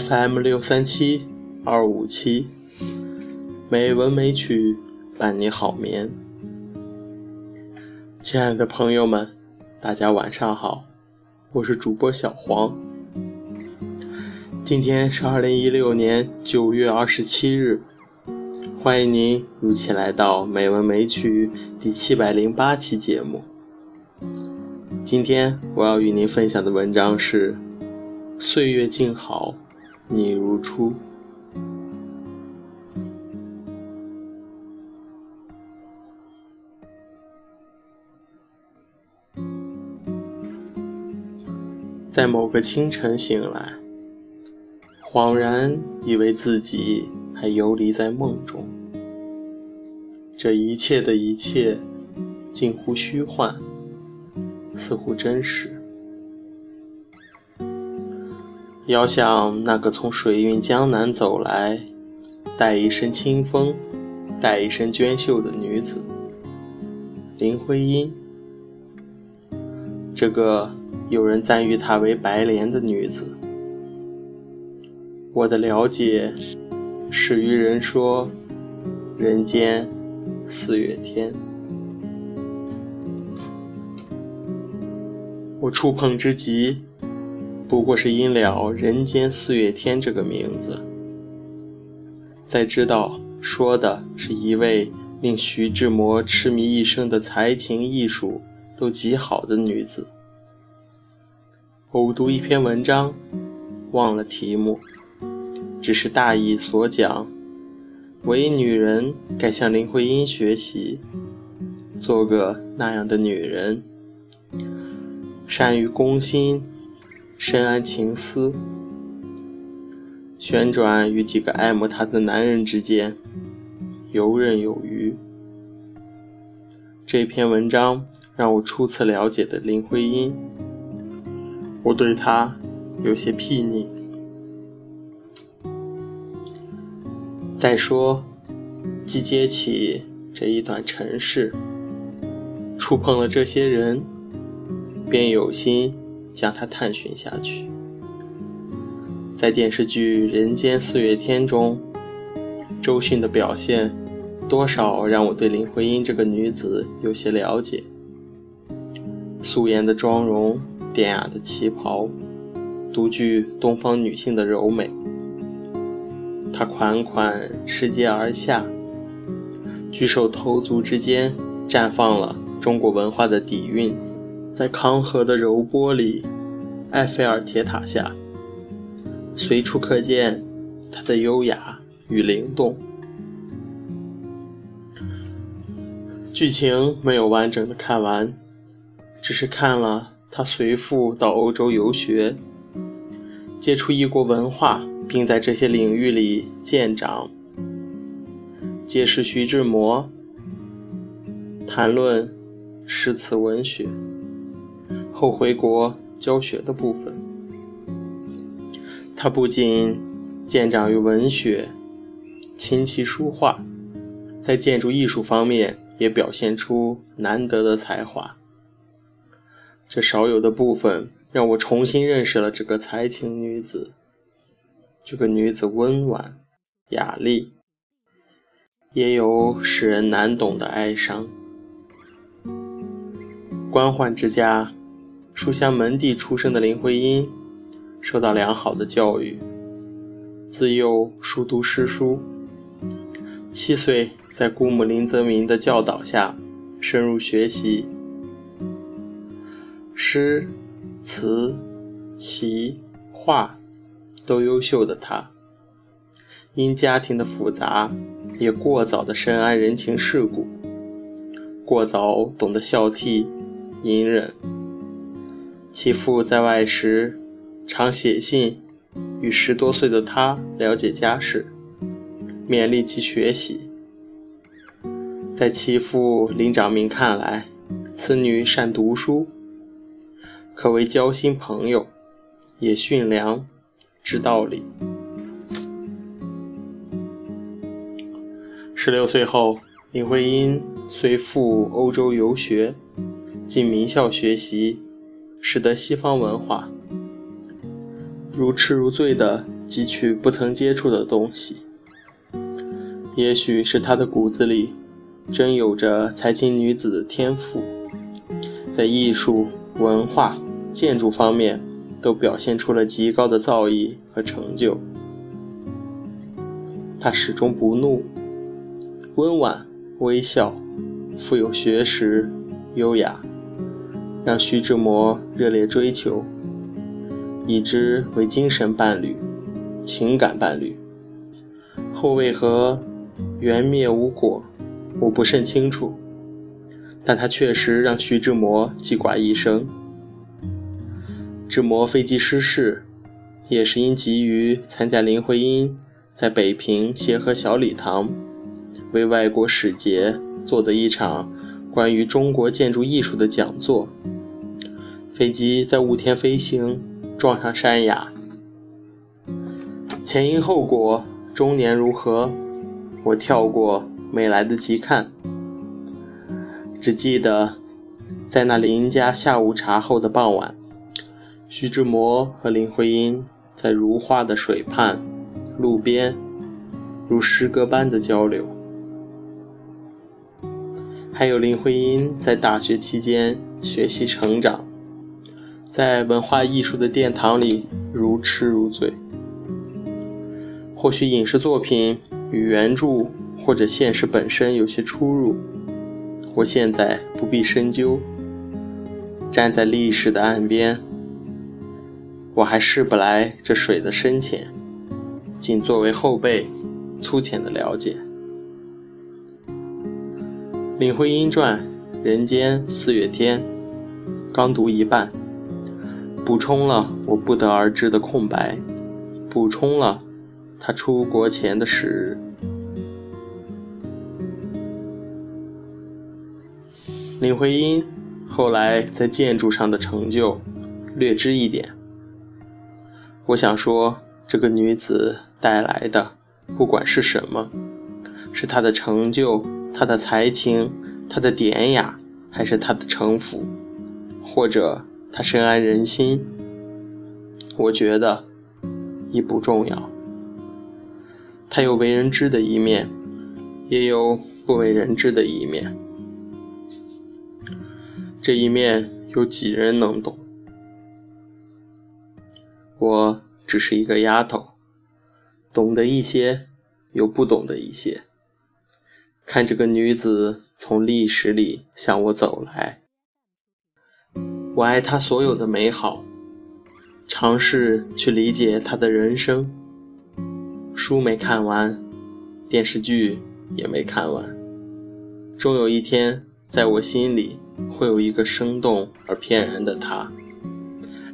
FM 六三七二五七，美文美曲伴你好眠。亲爱的朋友们，大家晚上好，我是主播小黄。今天是二零一六年九月二十七日，欢迎您如期来到《美文美曲》第七百零八期节目。今天我要与您分享的文章是《岁月静好，你如初》。在某个清晨醒来，恍然以为自己还游离在梦中，这一切的一切近乎虚幻。似乎真实。遥想那个从水韵江南走来，带一身清风，带一身娟秀的女子林徽因。这个有人赞誉她为白莲的女子，我的了解始于人说人间四月天。我触碰之极，不过是因了“人间四月天”这个名字，在知道说的是一位令徐志摩痴迷一生的才情艺术都极好的女子。偶读一篇文章，忘了题目，只是大意所讲：为女人该向林徽因学习，做个那样的女人。善于攻心，深谙情思，旋转于几个爱慕她的男人之间，游刃有余。这篇文章让我初次了解的林徽因，我对她有些睥睨。再说，既接起这一段尘世，触碰了这些人。便有心将它探寻下去。在电视剧《人间四月天》中，周迅的表现多少让我对林徽因这个女子有些了解。素颜的妆容，典雅的旗袍，独具东方女性的柔美。她款款持阶而下，举手投足之间绽放了中国文化的底蕴。在康河的柔波里，埃菲尔铁塔下，随处可见她的优雅与灵动。剧情没有完整的看完，只是看了他随父到欧洲游学，接触异国文化，并在这些领域里见长，结识徐志摩，谈论诗词文学。后回国教学的部分，他不仅见长于文学、琴棋书画，在建筑艺术方面也表现出难得的才华。这少有的部分让我重新认识了这个才情女子。这个女子温婉、雅丽，也有使人难懂的哀伤。官宦之家。书香门第出身的林徽因，受到良好的教育，自幼熟读诗书。七岁，在姑母林则明的教导下，深入学习诗、词、棋、画，都优秀的他，因家庭的复杂，也过早的深谙人情世故，过早懂得孝悌、隐忍。其父在外时，常写信与十多岁的他了解家事，勉励其学习。在其父林长民看来，此女善读书，可谓交心朋友，也驯良，知道理。十六岁后，林徽因随父欧洲游学，进名校学习。使得西方文化如痴如醉地汲取不曾接触的东西。也许是他的骨子里真有着才情女子的天赋，在艺术、文化、建筑方面都表现出了极高的造诣和成就。他始终不怒，温婉微笑，富有学识，优雅，让徐志摩热烈追求。以之为精神伴侣、情感伴侣，后为何缘灭无果，我不甚清楚。但他确实让徐志摩记挂一生。志摩飞机失事，也是因急于参加林徽因在北平协和小礼堂为外国使节做的一场关于中国建筑艺术的讲座。飞机在雾天飞行。撞上山崖，前因后果，中年如何？我跳过，没来得及看。只记得，在那林家下午茶后的傍晚，徐志摩和林徽因在如画的水畔、路边，如诗歌般的交流。还有林徽因在大学期间学习成长。在文化艺术的殿堂里如痴如醉。或许影视作品与原著或者现实本身有些出入，我现在不必深究。站在历史的岸边，我还试不来这水的深浅，仅作为后辈粗浅的了解。《林徽因传》《人间四月天》，刚读一半。补充了我不得而知的空白，补充了他出国前的时。林徽因后来在建筑上的成就，略知一点。我想说，这个女子带来的，不管是什么，是她的成就、他的才情、他的典雅，还是他的城府，或者。他深谙人心，我觉得亦不重要。他有为人知的一面，也有不为人知的一面。这一面有几人能懂？我只是一个丫头，懂得一些，又不懂得一些。看这个女子从历史里向我走来。我爱他所有的美好，尝试去理解他的人生。书没看完，电视剧也没看完。终有一天，在我心里会有一个生动而翩然的他，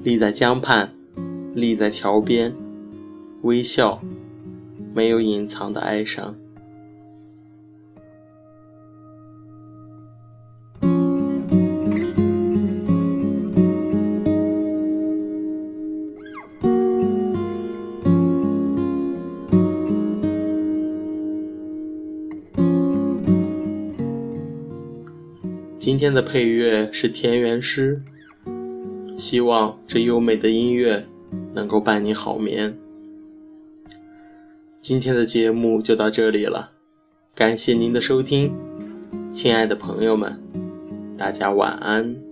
立在江畔，立在桥边，微笑，没有隐藏的哀伤。今天的配乐是田园诗，希望这优美的音乐能够伴你好眠。今天的节目就到这里了，感谢您的收听，亲爱的朋友们，大家晚安。